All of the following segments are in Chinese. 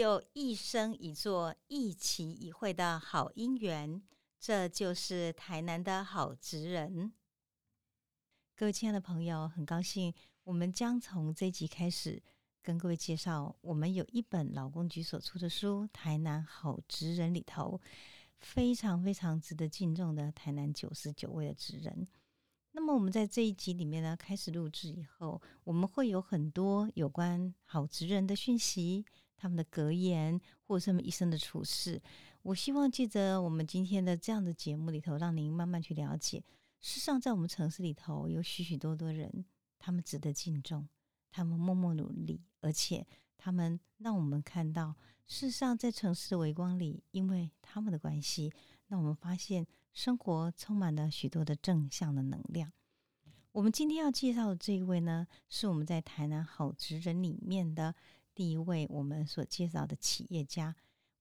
就一生一座、一期一会的好姻缘。这就是台南的好职人。各位亲爱的朋友，很高兴我们将从这集开始跟各位介绍，我们有一本劳工局所出的书《台南好职人》里头，非常非常值得敬重的台南九十九位的职人。那么我们在这一集里面呢，开始录制以后，我们会有很多有关好职人的讯息，他们的格言，或者他们一生的处事。我希望借着我们今天的这样的节目里头，让您慢慢去了解。事实上，在我们城市里头，有许许多多人，他们值得敬重，他们默默努力，而且他们让我们看到，事实上在城市的微光里，因为他们的关系，让我们发现。生活充满了许多的正向的能量。我们今天要介绍的这一位呢，是我们在台南好职人里面的第一位我们所介绍的企业家。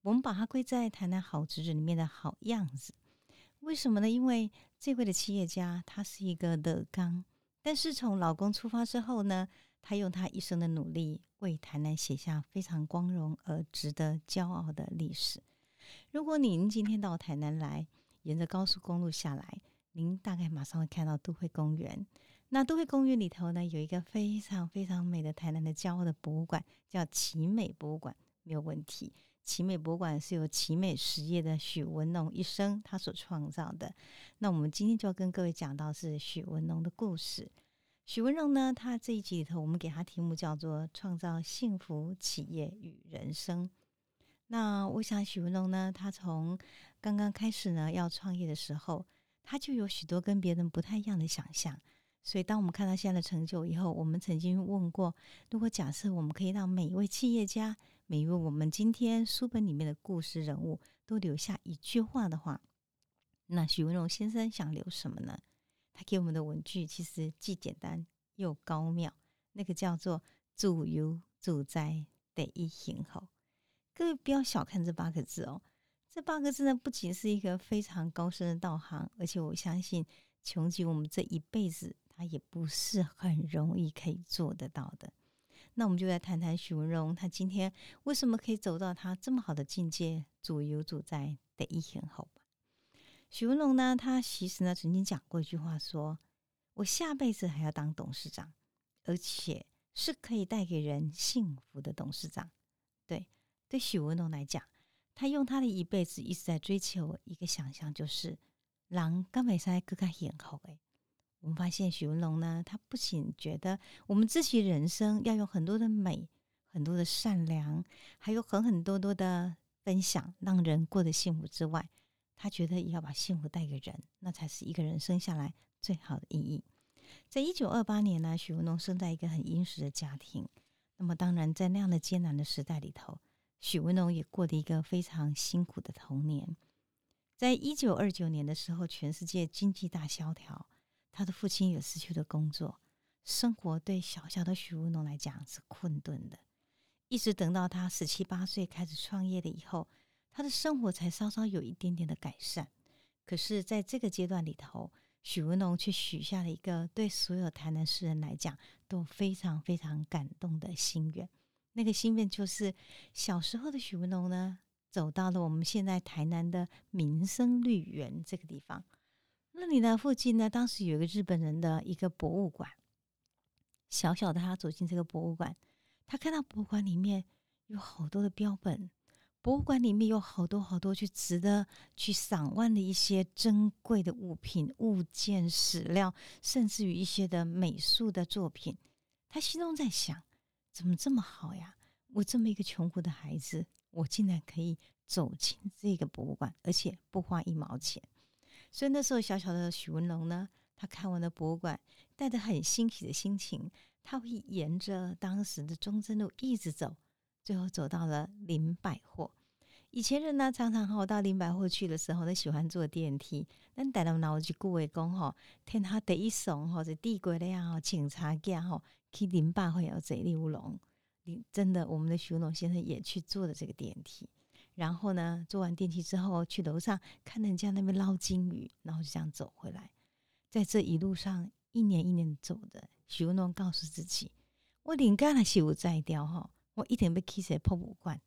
我们把他归在台南好侄子里面的好样子。为什么呢？因为这位的企业家他是一个乐刚，但是从老公出发之后呢，他用他一生的努力为台南写下非常光荣而值得骄傲的历史。如果您今天到台南来，沿着高速公路下来，您大概马上会看到都会公园。那都会公园里头呢，有一个非常非常美的台南的骄傲的博物馆，叫奇美博物馆，没有问题。奇美博物馆是由奇美实业的许文龙一生他所创造的。那我们今天就要跟各位讲到是许文龙的故事。许文龙呢，他这一集里头，我们给他题目叫做“创造幸福企业与人生”。那我想许文龙呢，他从刚刚开始呢，要创业的时候，他就有许多跟别人不太一样的想象。所以，当我们看到现在的成就以后，我们曾经问过：如果假设我们可以让每一位企业家、每一位我们今天书本里面的故事人物都留下一句话的话，那许文荣先生想留什么呢？他给我们的文句其实既简单又高妙，那个叫做“自由自在得一行后”。各位不要小看这八个字哦。这八个字呢，不仅是一个非常高深的道行，而且我相信穷极我们这一辈子，他也不是很容易可以做得到的。那我们就来谈谈许文荣，他今天为什么可以走到他这么好的境界，主有主在的一天后吧。许文龙呢，他其实呢曾经讲过一句话，说我下辈子还要当董事长，而且是可以带给人幸福的董事长。对，对许文龙来讲。他用他的一辈子一直在追求一个想象，就是狼刚美塞更加眼好诶。我们发现许文龙呢，他不仅觉得我们自己人生要有很多的美、很多的善良，还有很很多多的分享，让人过得幸福之外，他觉得也要把幸福带给人，那才是一个人生下来最好的意义。在一九二八年呢，许文龙生在一个很殷实的家庭，那么当然在那样的艰难的时代里头。许文龙也过了一个非常辛苦的童年。在一九二九年的时候，全世界经济大萧条，他的父亲也失去了工作，生活对小小的许文龙来讲是困顿的。一直等到他十七八岁开始创业了以后，他的生活才稍稍有一点点的改善。可是，在这个阶段里头，许文龙却许下了一个对所有台南诗人来讲都非常非常感动的心愿。那个心愿就是小时候的许文龙呢，走到了我们现在台南的民生绿园这个地方。那里呢，附近呢，当时有一个日本人的一个博物馆。小小的他走进这个博物馆，他看到博物馆里面有好多的标本，博物馆里面有好多好多去值得去赏玩的一些珍贵的物品、物件、史料，甚至于一些的美术的作品。他心中在想。怎么这么好呀？我这么一个穷苦的孩子，我竟然可以走进这个博物馆，而且不花一毛钱。所以那时候，小小的许文龙呢，他看完了博物馆，带着很欣喜的心情，他会沿着当时的中正路一直走，最后走到了林百货。以前人呢，常常哈到林百货去的时候，都喜欢坐电梯。但带到脑去顾伟讲吼，天他第一送或者地柜的呀吼，警察家吼。去林百货要贼乌龙，你真的，我们的徐龙先生也去坐了这个电梯，然后呢，坐完电梯之后去楼上看人家那边捞金鱼，然后就这样走回来。在这一路上，一年一年走的，许文龙告诉自己：我灵感若是有在调吼，我一定要去些博物馆，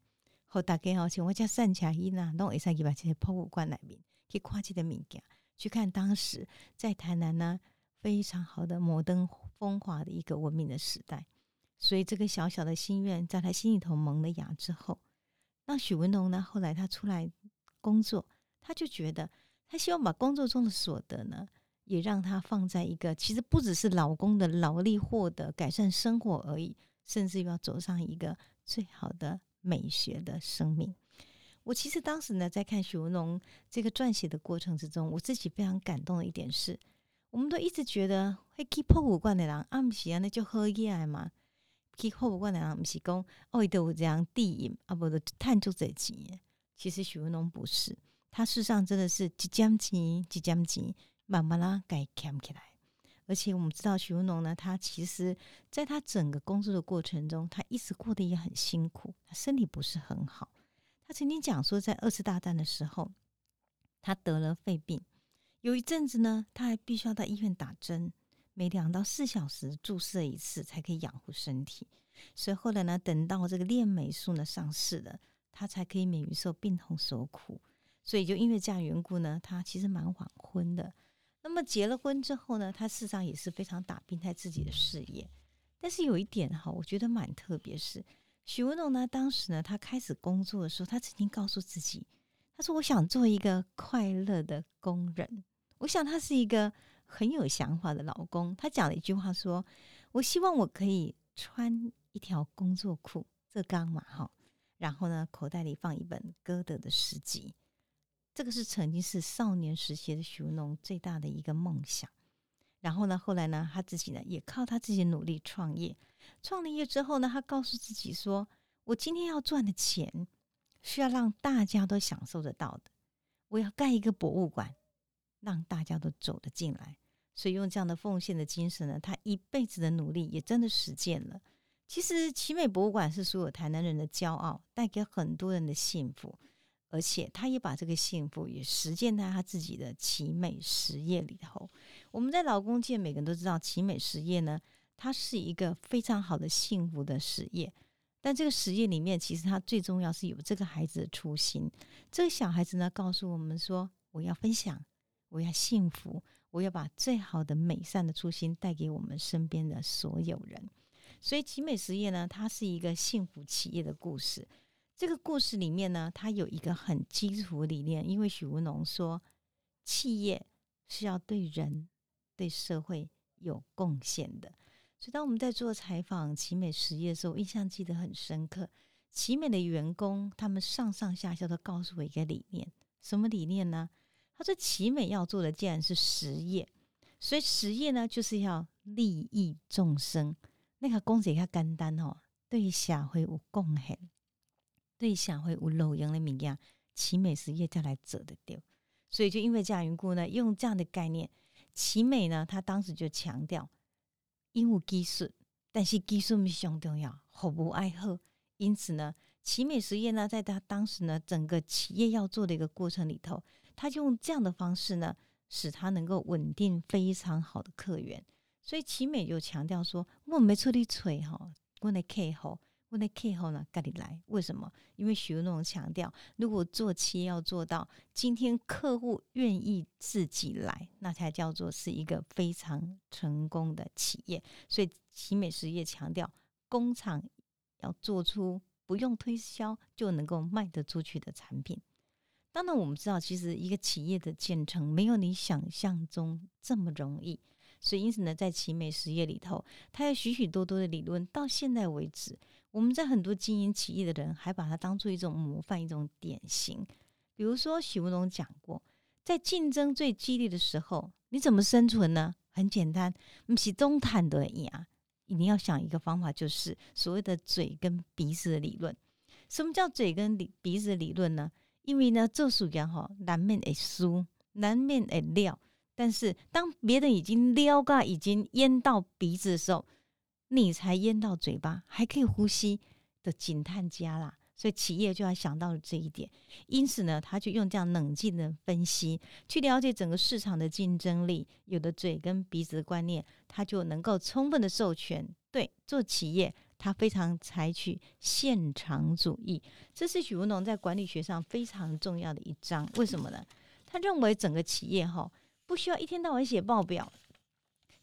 互大家吼像我遮散车伊呐，拢会使去把这些博物馆里面去看这个物件，去看当时在台南呢非常好的摩登风华的一个文明的时代。所以这个小小的心愿在他心里头萌了芽之后，那许文龙呢，后来他出来工作，他就觉得他希望把工作中的所得呢，也让他放在一个其实不只是老公的劳力获得改善生活而已，甚至要走上一个最好的美学的生命。我其实当时呢，在看许文龙这个撰写的过程之中，我自己非常感动的一点是，我们都一直觉得会 keep 破五罐的人，暗时啊那就喝夜嘛。去博物馆的人，不是讲哦，伊都有这样地引啊，不的探究这钱。其实许文龙不是，他事实上真的是即将钱，即将钱，慢慢啦改强起来。而且我们知道许文龙呢，他其实在他整个工作的过程中，他一直过得也很辛苦，他身体不是很好。他曾经讲说，在二次大战的时候，他得了肺病，有一阵子呢，他还必须要到医院打针。每两到四小时注射一次才可以养护身体，所以后来呢，等到这个链美素呢上市了，他才可以免于受病痛所苦。所以就因为这样缘故呢，他其实蛮晚婚的。那么结了婚之后呢，他事实上也是非常打拼在自己的事业。但是有一点哈，我觉得蛮特别，是许文龙呢，当时呢，他开始工作的时候，他曾经告诉自己，他说：“我想做一个快乐的工人。”我想他是一个。很有想法的老公，他讲了一句话说：“我希望我可以穿一条工作裤，这刚嘛哈。然后呢，口袋里放一本歌德的诗集。这个是曾经是少年时期的许文龙最大的一个梦想。然后呢，后来呢，他自己呢也靠他自己努力创业。创了业之后呢，他告诉自己说：我今天要赚的钱是要让大家都享受得到的。我要盖一个博物馆，让大家都走得进来。”所以用这样的奉献的精神呢，他一辈子的努力也真的实践了。其实奇美博物馆是所有台南人的骄傲，带给很多人的幸福，而且他也把这个幸福也实践在他自己的奇美实业里头。我们在劳工界每个人都知道，奇美实业呢，它是一个非常好的幸福的实业。但这个实业里面，其实它最重要是有这个孩子的初心。这个小孩子呢，告诉我们说：“我要分享，我要幸福。”我要把最好的美善的初心带给我们身边的所有人，所以奇美实业呢，它是一个幸福企业的故事。这个故事里面呢，它有一个很基础理念，因为许文龙说，企业是要对人、对社会有贡献的。所以当我们在做采访奇美实业的时候，印象记得很深刻。奇美的员工他们上上下下都告诉我一个理念，什么理念呢？他说：“奇美要做的既然是实业，所以实业呢就是要利益众生。那个公子较简单哦，对社会有贡献，对社会有路用的物件，奇美实业才来做得掉。所以就因为这样缘故呢，用这样的概念，奇美呢，他当时就强调，因为技术，但是技术是上重要，服务爱好。因此呢，奇美实业呢，在他当时呢，整个企业要做的一个过程里头。”他就用这样的方式呢，使他能够稳定非常好的客源。所以奇美就强调说：“我没出力吹哈，我的客户，我的客户呢，赶紧来。为什么？因为许文龙强调，如果做企业要做到今天客户愿意自己来，那才叫做是一个非常成功的企业。所以奇美实业强调，工厂要做出不用推销就能够卖得出去的产品。”当然，我们知道，其实一个企业的建成没有你想象中这么容易。所以，因此呢，在奇美实业里头，它有许许多多的理论。到现在为止，我们在很多经营企业的人还把它当做一种模范、一种典型。比如说，许文龙讲过，在竞争最激烈的时候，你怎么生存呢？很简单，不是中坦的呀，一定要想一个方法，就是所谓的嘴跟鼻子的理论。什么叫嘴跟鼻鼻子的理论呢？因为呢，做事业哈，难免会输，难免会撩。但是当别人已经撩噶，已经淹到鼻子的时候，你才淹到嘴巴，还可以呼吸的警探家啦。所以企业就要想到了这一点。因此呢，他就用这样冷静的分析，去了解整个市场的竞争力。有的嘴跟鼻子的观念，他就能够充分的授权，对做企业他非常采取现场主义，这是许文龙在管理学上非常重要的一章。为什么呢？他认为整个企业哈不需要一天到晚写报表，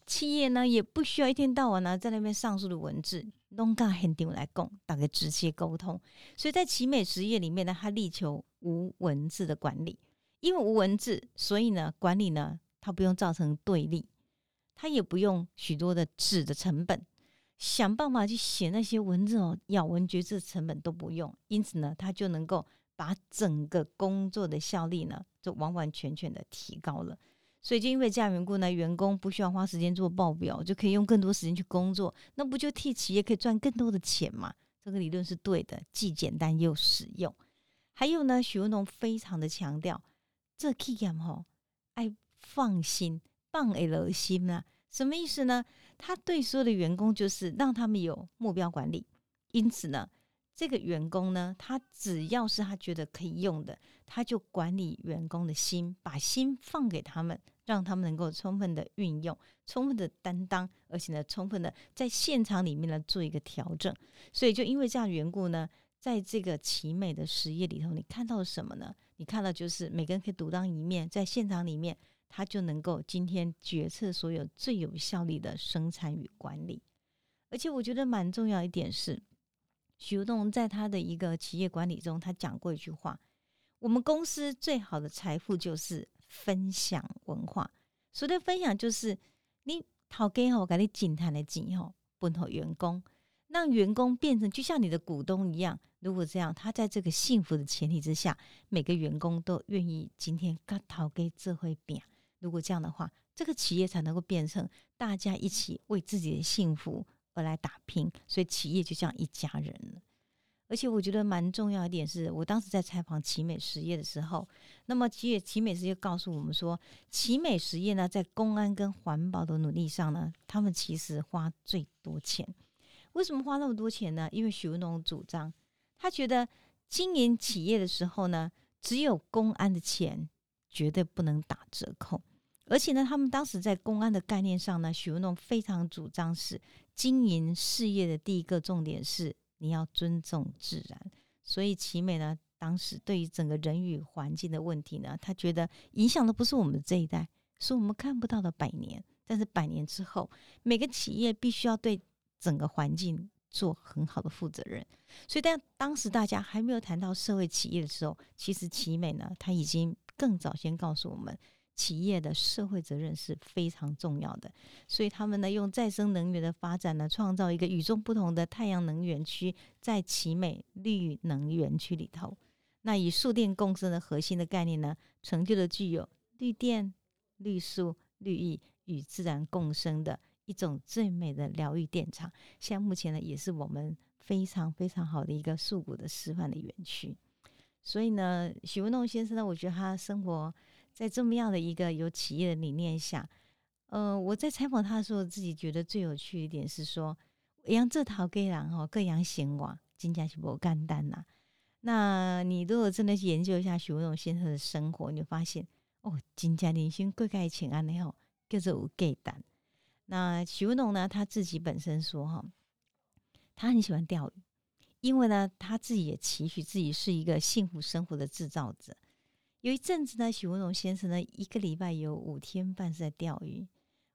企业呢也不需要一天到晚呢在那边上述的文字，弄个很丢来供，大概直接沟通。所以在奇美实业里面呢，他力求无文字的管理，因为无文字，所以呢管理呢它不用造成对立，它也不用许多的纸的成本。想办法去写那些文字哦，咬文嚼字成本都不用，因此呢，他就能够把整个工作的效率呢，就完完全全的提高了。所以就因为这样缘故呢，员工不需要花时间做报表，就可以用更多时间去工作，那不就替企业可以赚更多的钱嘛？这个理论是对的，既简单又实用。还有呢，许文龙非常的强调，这 key 哈，爱放心，放 L 心呢。什么意思呢？他对所有的员工就是让他们有目标管理，因此呢，这个员工呢，他只要是他觉得可以用的，他就管理员工的心，把心放给他们，让他们能够充分的运用，充分的担当，而且呢，充分的在现场里面呢做一个调整。所以就因为这样缘故呢，在这个奇美的实业里头，你看到了什么呢？你看到就是每个人可以独当一面，在现场里面。他就能够今天决策所有最有效率的生产与管理，而且我觉得蛮重要一点是，徐东在他的一个企业管理中，他讲过一句话：我们公司最好的财富就是分享文化。所谓的分享，就是你讨给好，给你紧谈的紧吼，分好员工，让员工变成就像你的股东一样。如果这样，他在这个幸福的前提之下，每个员工都愿意今天跟讨给这回饼。如果这样的话，这个企业才能够变成大家一起为自己的幸福而来打拼，所以企业就像一家人了。而且我觉得蛮重要一点是，我当时在采访奇美实业的时候，那么奇业奇美实业告诉我们说，奇美实业呢在公安跟环保的努力上呢，他们其实花最多钱。为什么花那么多钱呢？因为许文龙主张，他觉得经营企业的时候呢，只有公安的钱绝对不能打折扣。而且呢，他们当时在公安的概念上呢，许文龙非常主张是经营事业的第一个重点是你要尊重自然。所以奇美呢，当时对于整个人与环境的问题呢，他觉得影响的不是我们这一代，是我们看不到的百年。但是百年之后，每个企业必须要对整个环境做很好的负责任。所以，当当时大家还没有谈到社会企业的时候，其实奇美呢，他已经更早先告诉我们。企业的社会责任是非常重要的，所以他们呢用再生能源的发展呢，创造一个与众不同的太阳能源区，在奇美绿能源区里头，那以数电共生的核心的概念呢，成就了具有绿电、绿树、绿意与自然共生的一种最美的疗愈电厂。现在目前呢，也是我们非常非常好的一个素谷的示范的园区。所以呢，许文龙先生呢，我觉得他生活。在这么样的一个有企业的理念下，呃，我在采访他的时候，自己觉得最有趣一点是说，养这套给人哈，各养闲话，金家是不干单呐。那你如果真的去研究一下许文龙先生的生活，你就发现哦，金家年薪贵盖请安的吼，叫做有给单。那许文龙呢，他自己本身说哈，他很喜欢钓鱼，因为呢，他自己也期许自己是一个幸福生活的制造者。有一阵子呢，许文龙先生呢，一个礼拜有五天半是在钓鱼。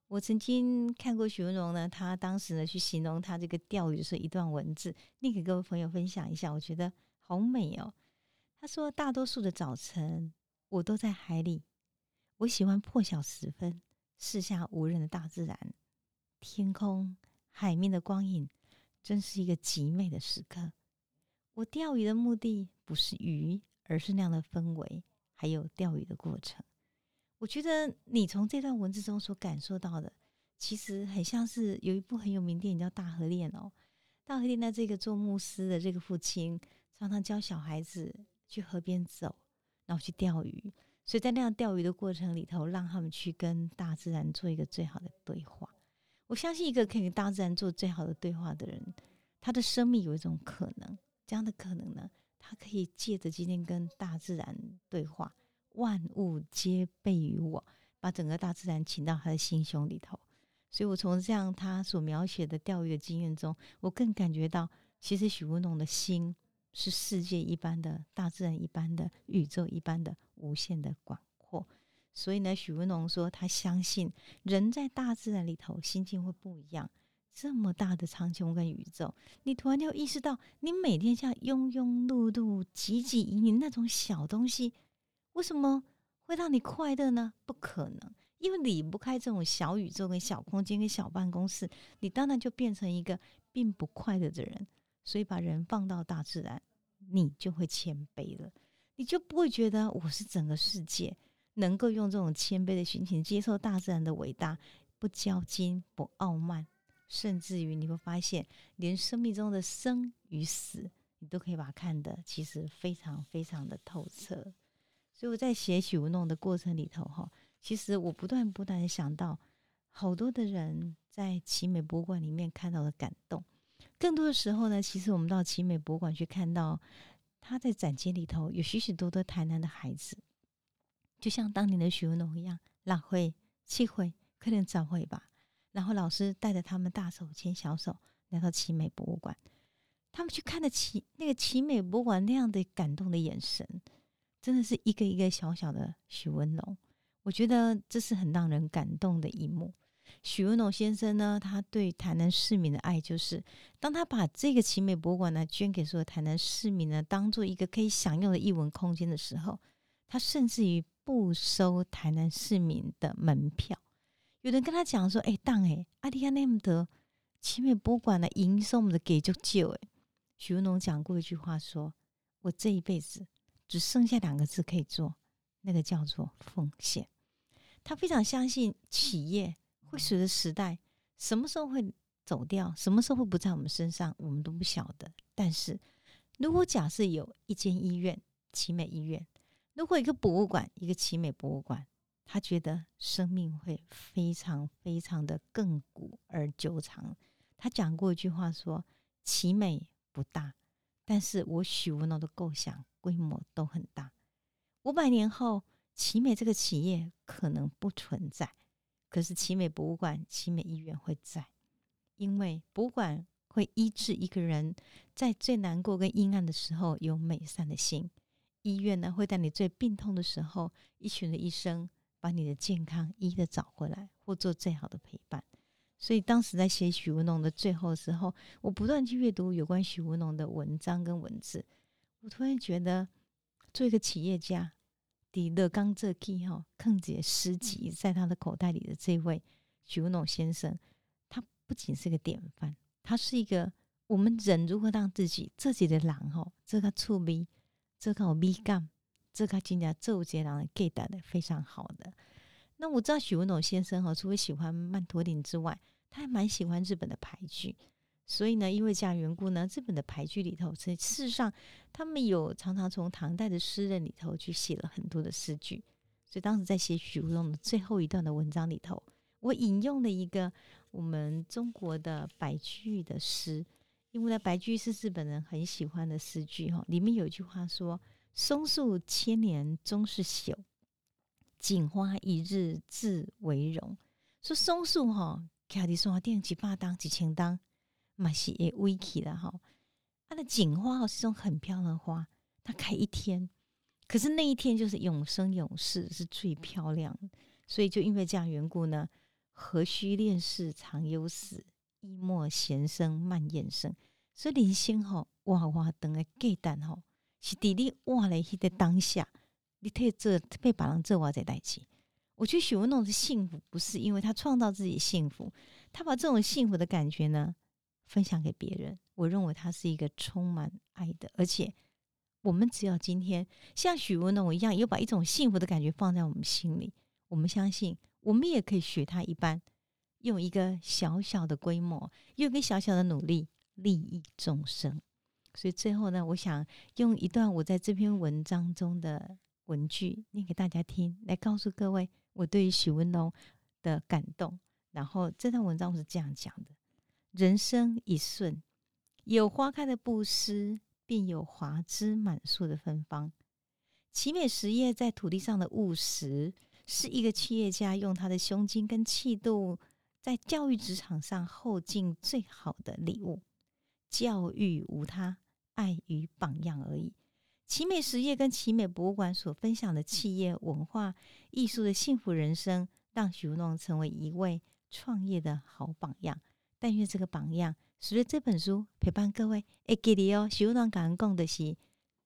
我曾经看过许文龙呢，他当时呢去形容他这个钓鱼是一段文字，你给各位朋友分享一下，我觉得好美哦。他说：“大多数的早晨，我都在海里。我喜欢破晓时分，四下无人的大自然，天空、海面的光影，真是一个极美的时刻。我钓鱼的目的不是鱼，而是那样的氛围。”还有钓鱼的过程，我觉得你从这段文字中所感受到的，其实很像是有一部很有名电影叫《大河恋》哦。大河恋的这个做牧师的这个父亲，常常教小孩子去河边走，然后去钓鱼。所以在那样钓鱼的过程里头，让他们去跟大自然做一个最好的对话。我相信，一个可以跟大自然做最好的对话的人，他的生命有一种可能，这样的可能呢？他可以借着今天跟大自然对话，万物皆备于我，把整个大自然请到他的心胸里头。所以我从这样他所描写的钓鱼的经验中，我更感觉到，其实许文龙的心是世界一般的、大自然一般的、宇宙一般的无限的广阔。所以呢，许文龙说，他相信人在大自然里头心境会不一样。这么大的苍穹跟宇宙，你突然就意识到，你每天像庸庸碌碌、汲汲营营那种小东西，为什么会让你快乐呢？不可能，因为离不开这种小宇宙、跟小空间、跟小办公室，你当然就变成一个并不快乐的人。所以，把人放到大自然，你就会谦卑了，你就不会觉得我是整个世界，能够用这种谦卑的心情接受大自然的伟大，不骄矜，不傲慢。甚至于你会发现，连生命中的生与死，你都可以把它看得其实非常非常的透彻。所以我在写许文龙的过程里头，哈，其实我不断不断的想到，好多的人在奇美博物馆里面看到的感动。更多的时候呢，其实我们到奇美博物馆去看到，他在展间里头有许许多多台南的孩子，就像当年的许文龙一样，拉会、气会，可能早会吧。然后老师带着他们大手牵小手来到奇美博物馆，他们去看的奇那个奇美博物馆那样的感动的眼神，真的是一个一个小小的许文龙。我觉得这是很让人感动的一幕。许文龙先生呢，他对台南市民的爱，就是当他把这个奇美博物馆呢捐给所有台南市民呢，当做一个可以享用的艺文空间的时候，他甚至于不收台南市民的门票。有人跟他讲说：“哎，当哎，阿迪亚那么多奇美博物馆的营收，我们的给就救哎。”许文龙讲过一句话，说：“我这一辈子只剩下两个字可以做，那个叫做奉献。”他非常相信企业会随着时代什么时候会走掉，什么时候会不在我们身上，我们都不晓得。但是如果假设有一间医院奇美医院，如果一个博物馆一个奇美博物馆。他觉得生命会非常非常的亘古而久长。他讲过一句话说：“奇美不大，但是我许文龙的构想规模都很大。五百年后，奇美这个企业可能不存在，可是奇美博物馆、奇美医院会在，因为博物馆会医治一个人在最难过跟阴暗的时候有美善的心，医院呢会在你最病痛的时候，一群的医生。”把你的健康医的找回来，或做最好的陪伴。所以当时在写许文龙的最后时候，我不断去阅读有关许文龙的文章跟文字。我突然觉得，做一个企业家，第乐刚这 key 哈，坑姐诗集在他的口袋里的这位许文龙先生，他不仅是个典范，他是一个我们人如何让自己自己的狼哈，这个触鼻，这个鼻感。这个今年周杰伦给的非常好的。那我知道许文龙先生哈，除了喜欢曼陀林之外，他还蛮喜欢日本的牌剧。所以呢，因为这样缘故呢，日本的牌剧里头，事实上他们有常常从唐代的诗人里头去写了很多的诗句。所以当时在写许文龙的最后一段的文章里头，我引用了一个我们中国的白居易的诗，因为呢，白居易是日本人很喜欢的诗句哈，里面有一句话说。松树千年终是朽，锦花一日自为荣。说松树哈，开的松花店几百当几千当，嘛是也微起了哈。它的锦花哦是种很漂亮的花，它开一天，可是那一天就是永生永世是最漂亮。所以就因为这样缘故呢，何须恋事长忧死，一莫闲生慢厌生。所以人生吼，哇哇等的简单吼。是伫你哇嘞，迄个当下，你特这被别人这哇在代起。我觉得许文龙的幸福不是因为他创造自己幸福，他把这种幸福的感觉呢分享给别人。我认为他是一个充满爱的，而且我们只要今天像许文龙一样，有把一种幸福的感觉放在我们心里，我们相信我们也可以学他一般，用一个小小的规模，用一个小小的努力，利益众生。所以最后呢，我想用一段我在这篇文章中的文句念给大家听，来告诉各位我对于许文龙的感动。然后这段文章我是这样讲的：人生一瞬，有花开的布施，便有华枝满树的芬芳。奇美实业在土地上的务实，是一个企业家用他的胸襟跟气度，在教育职场上后进最好的礼物。教育无他，爱与榜样而已。奇美实业跟奇美博物馆所分享的企业文化、艺术的幸福人生，让许文龙成为一位创业的好榜样。但愿这个榜样，随着这本书陪伴各位，会记得哦。许文龙刚刚讲的是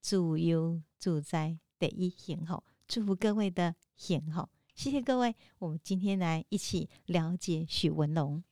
自由自在第一幸福，祝福各位的幸福。谢谢各位，我们今天来一起了解许文龙。